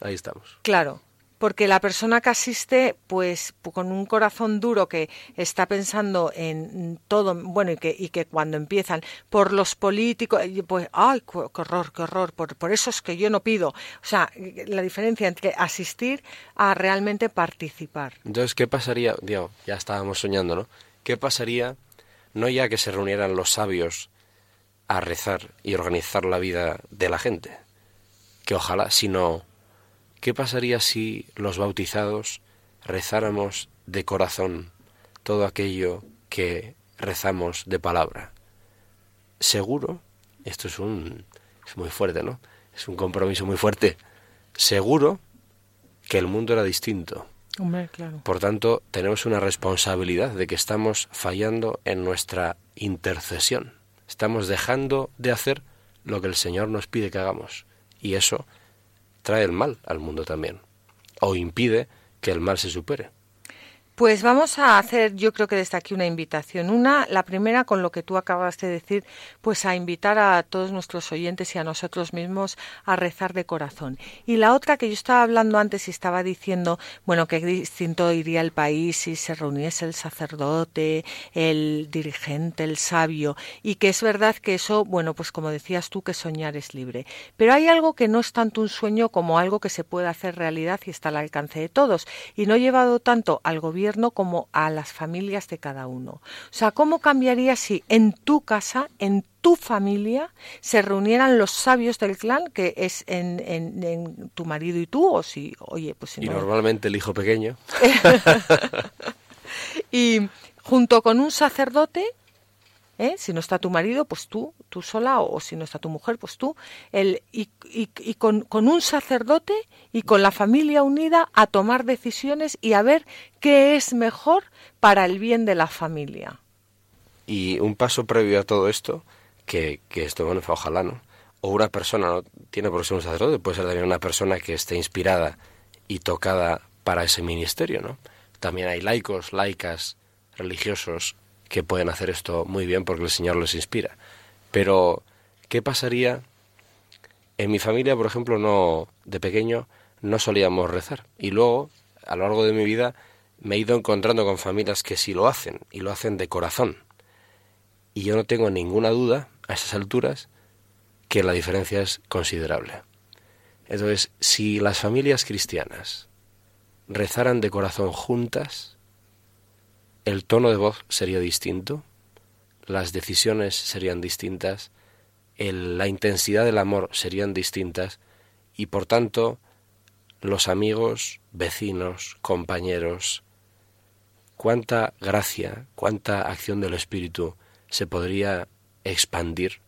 ahí estamos. Claro, porque la persona que asiste, pues con un corazón duro que está pensando en todo, bueno, y que, y que cuando empiezan por los políticos, pues, ay, qué horror, qué horror, por, por eso es que yo no pido. O sea, la diferencia entre asistir a realmente participar. Entonces, ¿qué pasaría? Dios, ya estábamos soñando, ¿no? ¿Qué pasaría no ya que se reunieran los sabios a rezar y organizar la vida de la gente? Que ojalá, sino ¿qué pasaría si los bautizados rezáramos de corazón todo aquello que rezamos de palabra? Seguro, esto es un es muy fuerte, ¿no? Es un compromiso muy fuerte. Seguro que el mundo era distinto por tanto, tenemos una responsabilidad de que estamos fallando en nuestra intercesión. Estamos dejando de hacer lo que el Señor nos pide que hagamos. Y eso trae el mal al mundo también. O impide que el mal se supere. Pues vamos a hacer, yo creo que desde aquí una invitación. Una, la primera con lo que tú acabas de decir, pues a invitar a todos nuestros oyentes y a nosotros mismos a rezar de corazón. Y la otra que yo estaba hablando antes y estaba diciendo, bueno, que distinto iría el país si se reuniese el sacerdote, el dirigente, el sabio, y que es verdad que eso, bueno, pues como decías tú, que soñar es libre. Pero hay algo que no es tanto un sueño como algo que se puede hacer realidad y está al alcance de todos. Y no llevado tanto al gobierno como a las familias de cada uno. O sea, ¿cómo cambiaría si en tu casa, en tu familia, se reunieran los sabios del clan, que es en, tu marido y tú, o si, oye, pues... y normalmente el hijo pequeño. y junto con un sacerdote ¿eh? Si no está tu marido, pues tú, tú sola, o, si no está tu mujer, pues tú. El, y, y, con, un sacerdote y con la familia unida a tomar decisiones y a ver qué es mejor para el bien de la familia. Y un paso previo a todo esto, que, que esto, bueno, ojalá, ¿no? O una persona, no tiene por ser un sacerdote, puede ser también una persona que esté inspirada y tocada para ese ministerio, ¿no? También hay laicos, laicas, religiosos que pueden hacer esto muy bien porque el Señor les inspira. Pero, ¿qué pasaría? En mi familia, por ejemplo, no de pequeño no solíamos rezar. Y luego, a lo largo de mi vida, me he ido encontrando con familias que sí lo hacen, y lo hacen de corazón. Y yo no tengo ninguna duda, a esas alturas, que la diferencia es considerable. Entonces, si las familias cristianas rezaran de corazón juntas, el tono de voz sería distinto, las decisiones serían distintas, la intensidad del amor serían distintas y por tanto los amigos, vecinos, compañeros, cuánta gracia, cuánta acción del Espíritu se podría expandir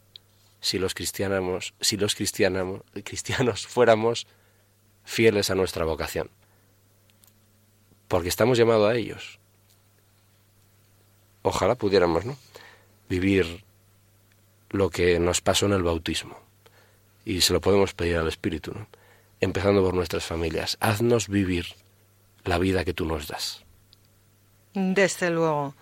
si los cristianos, si los cristianos, fuéramos fieles a nuestra vocación. Porque estamos llamados a ellos. Ojalá pudiéramos, ¿no? Vivir lo que nos pasó en el bautismo. Y se lo podemos pedir al Espíritu, ¿no? Empezando por nuestras familias. Haznos vivir la vida que tú nos das. Desde luego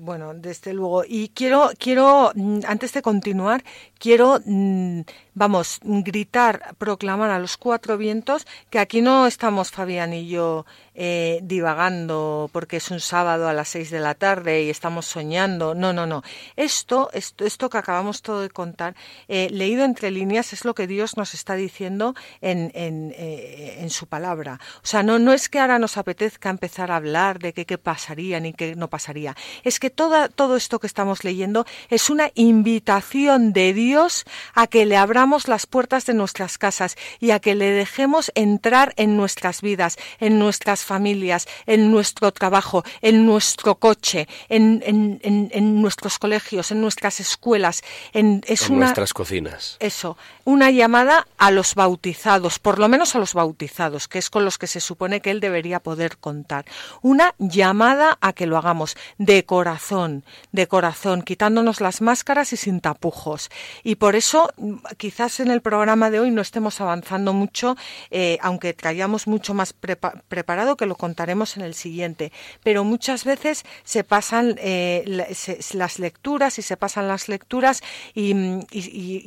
bueno, desde luego. Y quiero, quiero, mm, antes de continuar, quiero, mm, vamos, gritar, proclamar a los cuatro vientos que aquí no estamos Fabián y yo eh, divagando porque es un sábado a las seis de la tarde y estamos soñando. No, no, no. Esto, esto, esto que acabamos todo de contar, eh, leído entre líneas, es lo que Dios nos está diciendo en, en, eh, en, su palabra. O sea, no, no es que ahora nos apetezca empezar a hablar de qué, pasaría ni qué no pasaría. Es que toda, todo esto que estamos leyendo es una invitación de Dios a que le abramos las puertas de nuestras casas y a que le dejemos entrar en nuestras vidas, en nuestras familias, en nuestro trabajo, en nuestro coche, en, en, nuestros colegios, en nuestras escuelas, en, es nuestras cocinas. Eso, una llamada a los bautizados, por lo menos a los bautizados, que es con los que se supone que él debería poder contar. Una llamada a que lo hagamos de corazón, de corazón, quitándonos las máscaras y sin tapujos. Y por eso, quizás en el programa de hoy no estemos avanzando mucho, eh, aunque traíamos mucho más preparado que lo contaremos en el siguiente. Pero muchas veces se pasan eh, las lecturas y se pasan las lecturas y,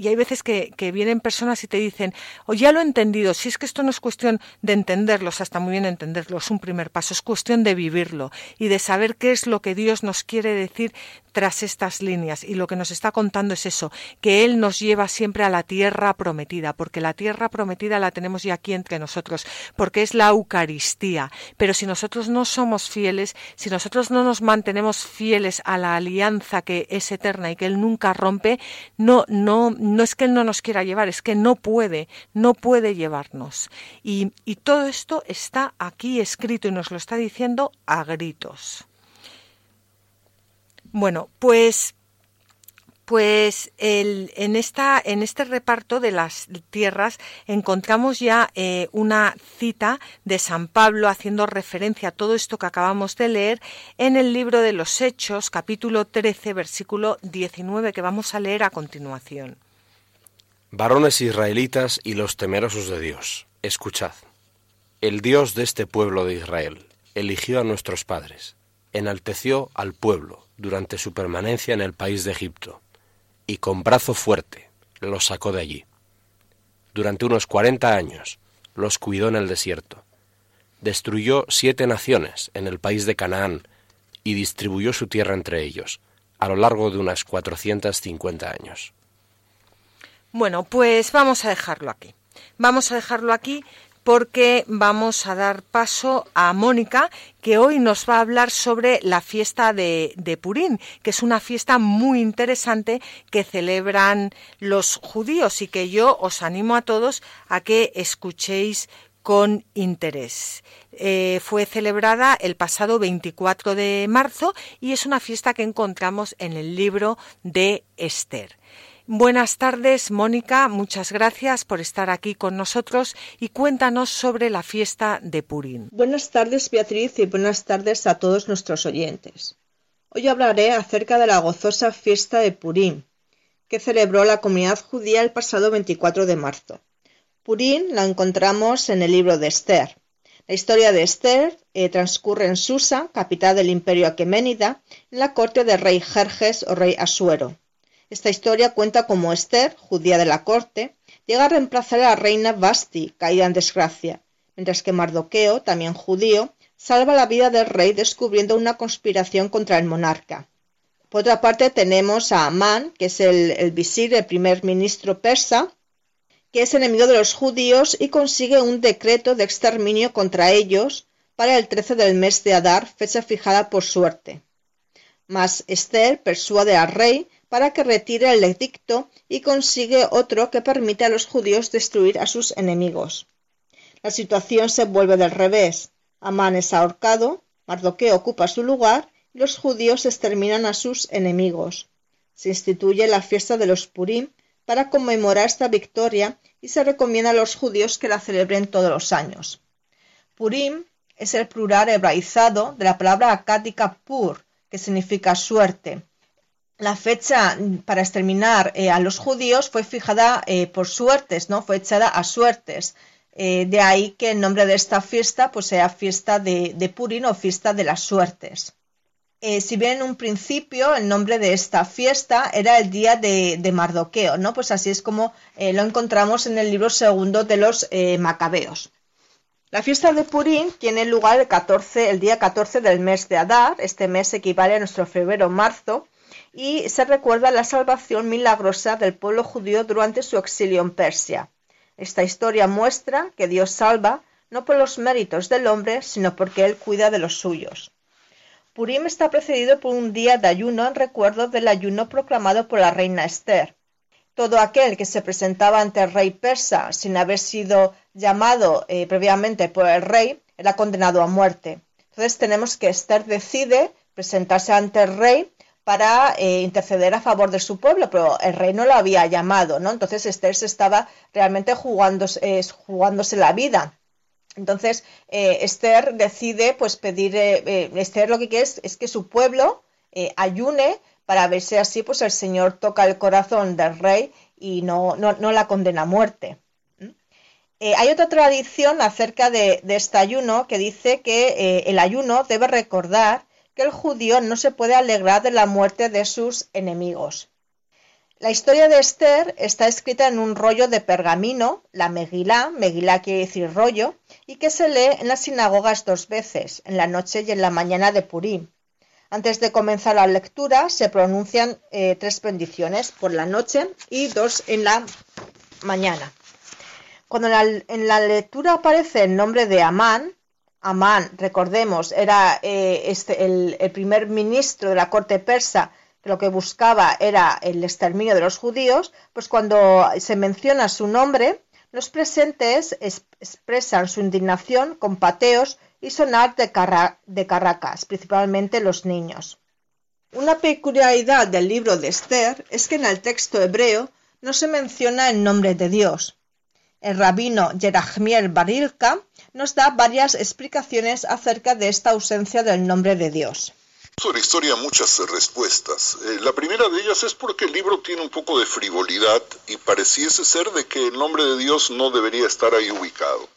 hay veces que, vienen personas y te dicen, o ya lo he entendido, si es que esto no es cuestión de entenderlo, hasta muy bien entenderlo, es un primer paso, es cuestión de vivirlo y de saber qué es lo que Dios nos quiere decir tras estas líneas. Y lo que nos está contando es eso, que Él nos lleva siempre a la tierra prometida, porque la tierra prometida la tenemos ya aquí entre nosotros, porque es la Eucaristía. Pero si nosotros no somos fieles, si nosotros no nos mantenemos fieles a la alianza que es eterna y que Él nunca rompe, no, no, no es que Él no nos quiera llevar, es que no puede, no puede llevarnos. Y, y todo esto está aquí escrito y nos lo está diciendo a gritos. Bueno, pues pues en, esta, en este reparto de las tierras encontramos ya eh, una cita de San Pablo haciendo referencia a todo esto que acabamos de leer en el libro de los Hechos, capítulo 13, versículo 19, que vamos a leer a continuación. Varones israelitas y los temerosos de Dios, escuchad. El Dios de este pueblo de Israel eligió a nuestros padres, enalteció al pueblo durante su permanencia en el país de Egipto y con brazo fuerte los sacó de allí. Durante unos cuarenta años los cuidó en el desierto. Destruyó siete naciones en el país de Canaán y distribuyó su tierra entre ellos, a lo largo de unas cincuenta años. Bueno, pues vamos a dejarlo aquí. Vamos a dejarlo aquí porque vamos a dar paso a Mónica, que hoy nos va a hablar sobre la fiesta de, de, Purín, que es una fiesta muy interesante que celebran los judíos y que yo os animo a todos a que escuchéis con interés. Eh, fue celebrada el pasado 24 de marzo y es una fiesta que encontramos en el libro de Esther. Buenas tardes, Mónica. Muchas gracias por estar aquí con nosotros y cuéntanos sobre la fiesta de Purín. Buenas tardes, Beatriz, y buenas tardes a todos nuestros oyentes. Hoy hablaré acerca de la gozosa fiesta de Purín, que celebró la comunidad judía el pasado 24 de marzo. Purín la encontramos en el libro de Esther. La historia de Esther eh, transcurre en Susa, capital del imperio aqueménida, en la corte del rey Jerjes o rey Asuero. Esta historia cuenta cómo Esther, judía de la corte, llega a reemplazar a la reina Basti, caída en desgracia, mientras que Mardoqueo, también judío, salva la vida del rey descubriendo una conspiración contra el monarca. Por otra parte tenemos a Amán, que es el, el visir, el primer ministro persa, que es enemigo de los judíos y consigue un decreto de exterminio contra ellos para el 13 del mes de Adar, fecha fijada por suerte. Mas Esther persuade al rey para que retire el edicto y consigue otro que permite a los judíos destruir a sus enemigos. La situación se vuelve del revés. Amán es ahorcado, Mardoqueo ocupa su lugar y los judíos exterminan a sus enemigos. Se instituye la fiesta de los Purim para conmemorar esta victoria y se recomienda a los judíos que la celebren todos los años. Purim es el plural hebraizado de la palabra acádica pur, que significa suerte. La fecha para exterminar eh, a los judíos fue fijada eh, por suertes, ¿no? Fue echada a suertes. Eh, de ahí que el nombre de esta fiesta pues sea fiesta de, de Purim o fiesta de las suertes. si bien en un principio el nombre de esta fiesta era el día de, de Mardoqueo, ¿no? Pues así es como lo encontramos en el libro segundo de los Macabeos. La fiesta de Purim tiene lugar el, 14, el día 14 del mes de Adar, este mes equivale a nuestro febrero-marzo, y se recuerda la salvación milagrosa del pueblo judío durante su exilio en Persia. Esta historia muestra que Dios salva no por los méritos del hombre, sino porque Él cuida de los suyos. Purim está precedido por un día de ayuno en recuerdo del ayuno proclamado por la reina Esther. Todo aquel que se presentaba ante el rey persa sin haber sido llamado eh, previamente por el rey era condenado a muerte. Entonces tenemos que Esther decide presentarse ante el rey para eh, interceder a favor de su pueblo, pero el rey no lo había llamado, ¿no? Entonces Esther se estaba realmente jugándose, jugándose la vida. Entonces eh, Esther decide pues pedir, Esther lo que quiere es, que su pueblo ayune para ver si así pues el Señor toca el corazón del rey y no, no la condena a muerte. Eh, hay otra tradición acerca de, este ayuno que dice que eh, el ayuno debe recordar que el judío no se puede alegrar de la muerte de sus enemigos. La historia de Esther está escrita en un rollo de pergamino, la Megilá, Megilá quiere decir rollo, y que se lee en las sinagogas dos veces, en la noche y en la mañana de Purim. Antes de comenzar la lectura se pronuncian eh, tres bendiciones por la noche y dos en la mañana. Cuando en la, lectura aparece el nombre de Amán, Amán, recordemos, era eh, este, el, primer ministro de la corte persa que lo que buscaba era el exterminio de los judíos, pues cuando se menciona su nombre, los presentes expresan su indignación con pateos y sonar de, de carracas, principalmente los niños. Una peculiaridad del libro de Esther es que en el texto hebreo no se menciona el nombre de Dios, el rabino Yerachmiel Barilka nos da varias explicaciones acerca de esta ausencia del nombre de Dios. Sobre la historia muchas respuestas. Eh, la primera de ellas es porque el libro tiene un poco de frivolidad y pareciese ser de que el nombre de Dios no debería estar ahí ubicado.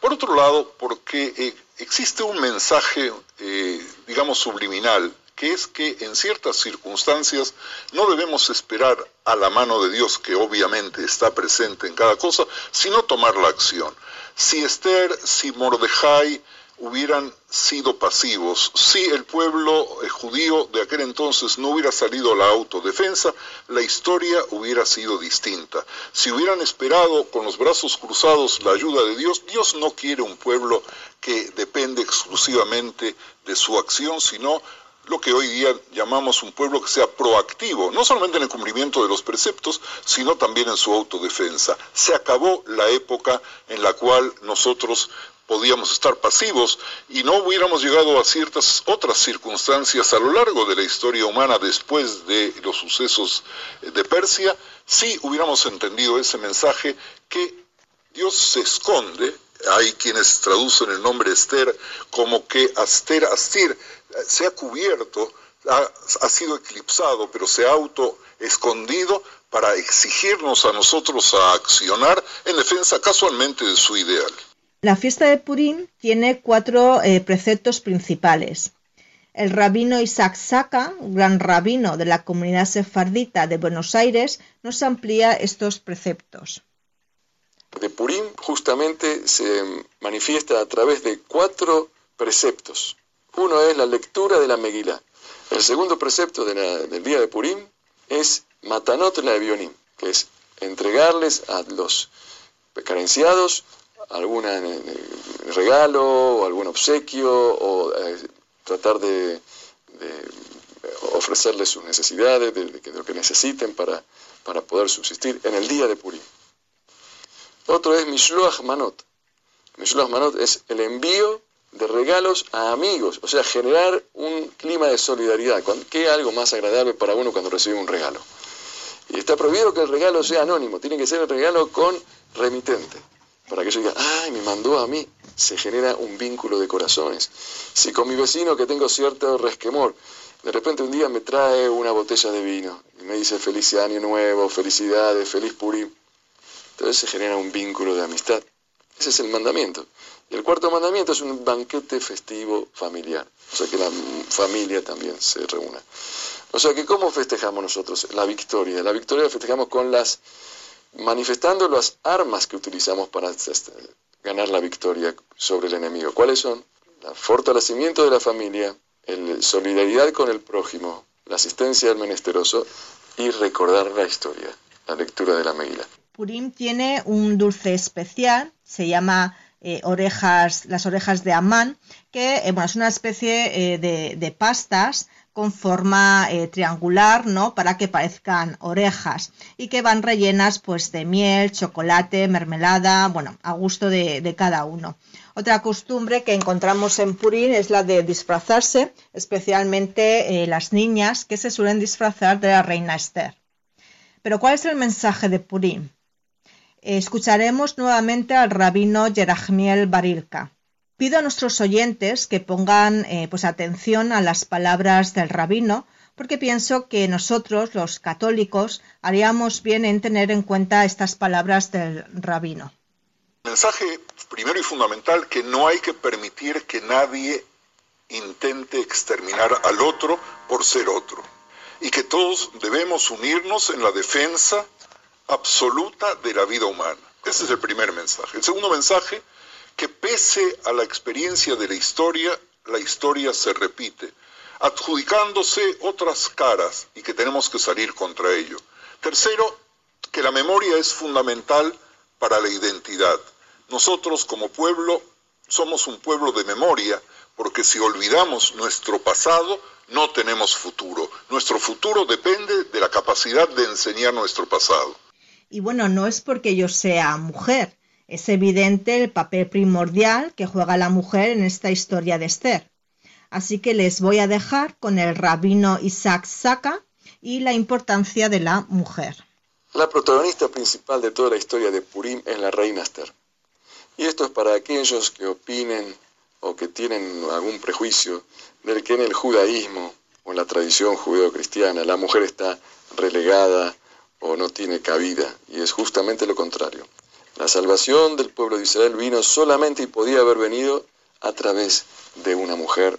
Por otro lado, porque eh, existe un mensaje, eh, digamos, subliminal que es que en ciertas circunstancias no debemos esperar a la mano de Dios, que obviamente está presente en cada cosa, sino tomar la acción. Si Esther, si Mordejai hubieran sido pasivos, si el pueblo eh, judío de aquel entonces no hubiera salido a la autodefensa, la historia hubiera sido distinta. Si hubieran esperado con los brazos cruzados la ayuda de Dios, Dios no quiere un pueblo que depende exclusivamente de su acción, sino lo que hoy día llamamos un pueblo que sea proactivo, no solamente en el cumplimiento de los preceptos, sino también en su autodefensa. Se acabó la época en la cual nosotros podíamos estar pasivos y no hubiéramos llegado a ciertas otras circunstancias a lo largo de la historia humana después de los sucesos de Persia, si hubiéramos entendido ese mensaje que Dios se esconde, hay quienes traducen el nombre Esther como que Aster, Astir, se ha cubierto, ha, sido eclipsado, pero se ha auto escondido para exigirnos a nosotros a accionar en defensa casualmente de su ideal. La fiesta de Purim tiene cuatro eh, preceptos principales. El rabino Isaac Saka, gran rabino de la comunidad sefardita de Buenos Aires, nos amplía estos preceptos. De Purim justamente se manifiesta a través de cuatro preceptos. Uno es la lectura de la Megilá. El segundo precepto del día de Purim es Matanot la que es entregarles a los carenciados algún eh, regalo o algún obsequio o eh, tratar de, ofrecerles sus necesidades, de, lo que necesiten para, para poder subsistir en el día de Purim. Otro es Mishloach Manot. Mishloach Manot es el envío de regalos a amigos, o sea, generar un clima de solidaridad. ¿Qué algo más agradable para uno cuando recibe un regalo? Y está prohibido que el regalo sea anónimo, tiene que ser el regalo con remitente. Para que yo diga, ay, me mandó a mí. Se genera un vínculo de corazones. Si con mi vecino que tengo cierto resquemor, de repente un día me trae una botella de vino y me dice feliz año nuevo, felicidades, feliz purim. Entonces se genera un vínculo de amistad. Ese es el mandamiento. Y el cuarto mandamiento es un banquete festivo familiar. O sea que la familia también se reúna. O sea que ¿cómo festejamos nosotros la victoria? La victoria la festejamos con las manifestando las armas que utilizamos para este, ganar la victoria sobre el enemigo. ¿Cuáles son? El fortalecimiento de la familia, el solidaridad con el prójimo, la asistencia al menesteroso y recordar la historia, la lectura de la Meila. Purim tiene un dulce especial, se llama eh, orejas, las orejas de Amán, que eh, bueno, es una especie eh, de, pastas con forma triangular, ¿no? Para que parezcan orejas y que van rellenas pues de miel, chocolate, mermelada, bueno, a gusto de, de cada uno. Otra costumbre que encontramos en Purín es la de disfrazarse, especialmente las niñas que se suelen disfrazar de la reina Esther. Pero ¿cuál es el mensaje de Purín? Escucharemos nuevamente al rabino Yerachmiel Barilka. Pido a nuestros oyentes que pongan eh, pues atención a las palabras del rabino, porque pienso que nosotros, los católicos, haríamos bien en tener en cuenta estas palabras del rabino. Mensaje primero y fundamental que no hay que permitir que nadie intente exterminar al otro por ser otro y que todos debemos unirnos en la defensa absoluta de la vida humana. Ese es el primer mensaje. El segundo mensaje, que pese a la experiencia de la historia, la historia se repite, adjudicándose otras caras y que tenemos que salir contra ello. Tercero, que la memoria es fundamental para la identidad. Nosotros como pueblo somos un pueblo de memoria, porque si olvidamos nuestro pasado, no tenemos futuro. Nuestro futuro depende de la capacidad de enseñar nuestro pasado. Y bueno, no es porque yo sea mujer, es evidente el papel primordial que juega la mujer en esta historia de Esther. Así que les voy a dejar con el rabino Isaac Saka y la importancia de la mujer. La protagonista principal de toda la historia de Purim es la reina Esther. Y esto es para aquellos que opinen o que tienen algún prejuicio del que en el judaísmo o en la tradición judeo-cristiana la mujer está relegada o no tiene cabida, y es justamente lo contrario. La salvación del pueblo de Israel vino solamente y podía haber venido a través de una mujer.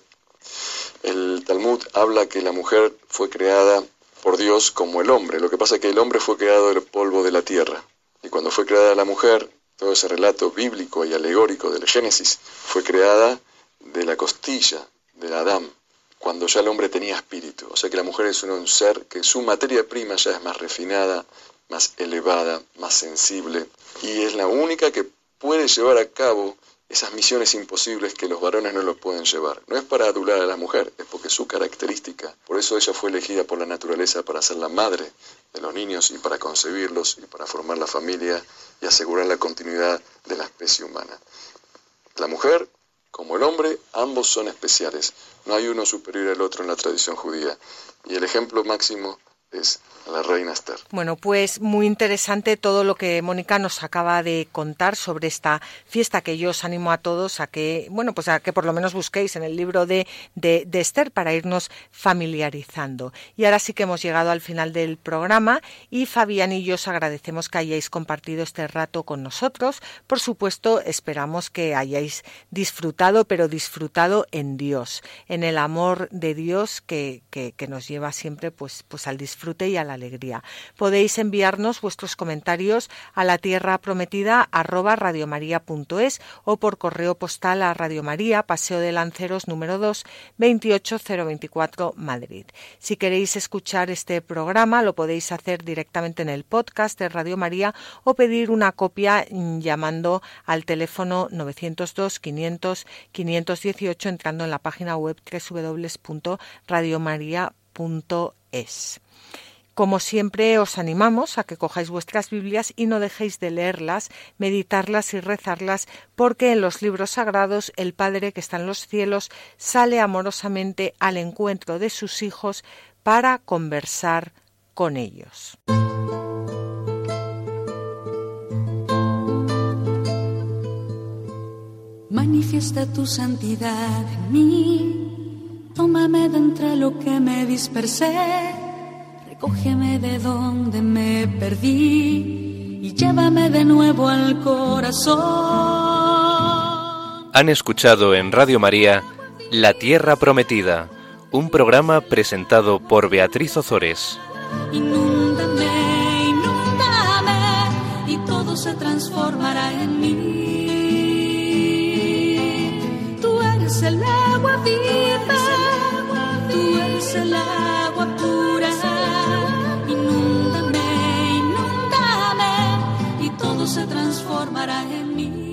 El Talmud habla que la mujer fue creada por Dios como el hombre. Lo que pasa es que el hombre fue creado del polvo de la tierra. Y cuando fue creada la mujer, todo ese relato bíblico y alegórico del Génesis, fue creada de la costilla del Adán, cuando ya el hombre tenía espíritu. O sea que la mujer es un ser que su materia prima ya es más refinada, más elevada, más sensible, y es la única que puede llevar a cabo esas misiones imposibles que los varones no lo pueden llevar. No es para adular a la mujer, es porque su característica. Por eso ella fue elegida por la naturaleza para ser la madre de los niños y para concebirlos y para formar la familia y asegurar la continuidad de la especie humana. La mujer como el hombre, ambos son especiales. No hay uno superior al otro en la tradición judía. Y el ejemplo máximo es la reina Esther. Bueno, pues muy interesante todo lo que Mónica nos acaba de contar sobre esta fiesta que yo os animo a todos a que, bueno, pues a que por lo menos busquéis en el libro de, de, Esther para irnos familiarizando. Y ahora sí que hemos llegado al final del programa y Fabián y yo os agradecemos que hayáis compartido este rato con nosotros. Por supuesto, esperamos que hayáis disfrutado, pero disfrutado en Dios, en el amor de Dios que, que, que nos lleva siempre pues, pues al disfrute y a la alegría. Podéis enviarnos vuestros comentarios a la tierra prometida arroba radiomaria.es o por correo postal a Radio María, Paseo de Lanceros número 2, 28024 Madrid. Si queréis escuchar este programa lo podéis hacer directamente en el podcast de Radio María o pedir una copia llamando al teléfono 902 500 518 entrando en la página web www.radiomaria.es www.radiomaría.es. Como siempre, os animamos a que cojáis vuestras Biblias y no dejéis de leerlas, meditarlas y rezarlas, porque en los libros sagrados el Padre que está en los cielos sale amorosamente al encuentro de sus hijos para conversar con ellos. Manifiesta tu santidad en mí Tómame de entre lo que me dispersé. Recógeme de donde me perdí y llévame de nuevo al corazón. Han escuchado en Radio María La Tierra Prometida, un programa presentado por Beatriz Ozores. Inúndame, inúndame y todo se transformará en mí. Tú eres el agua viva, se transformará en mí.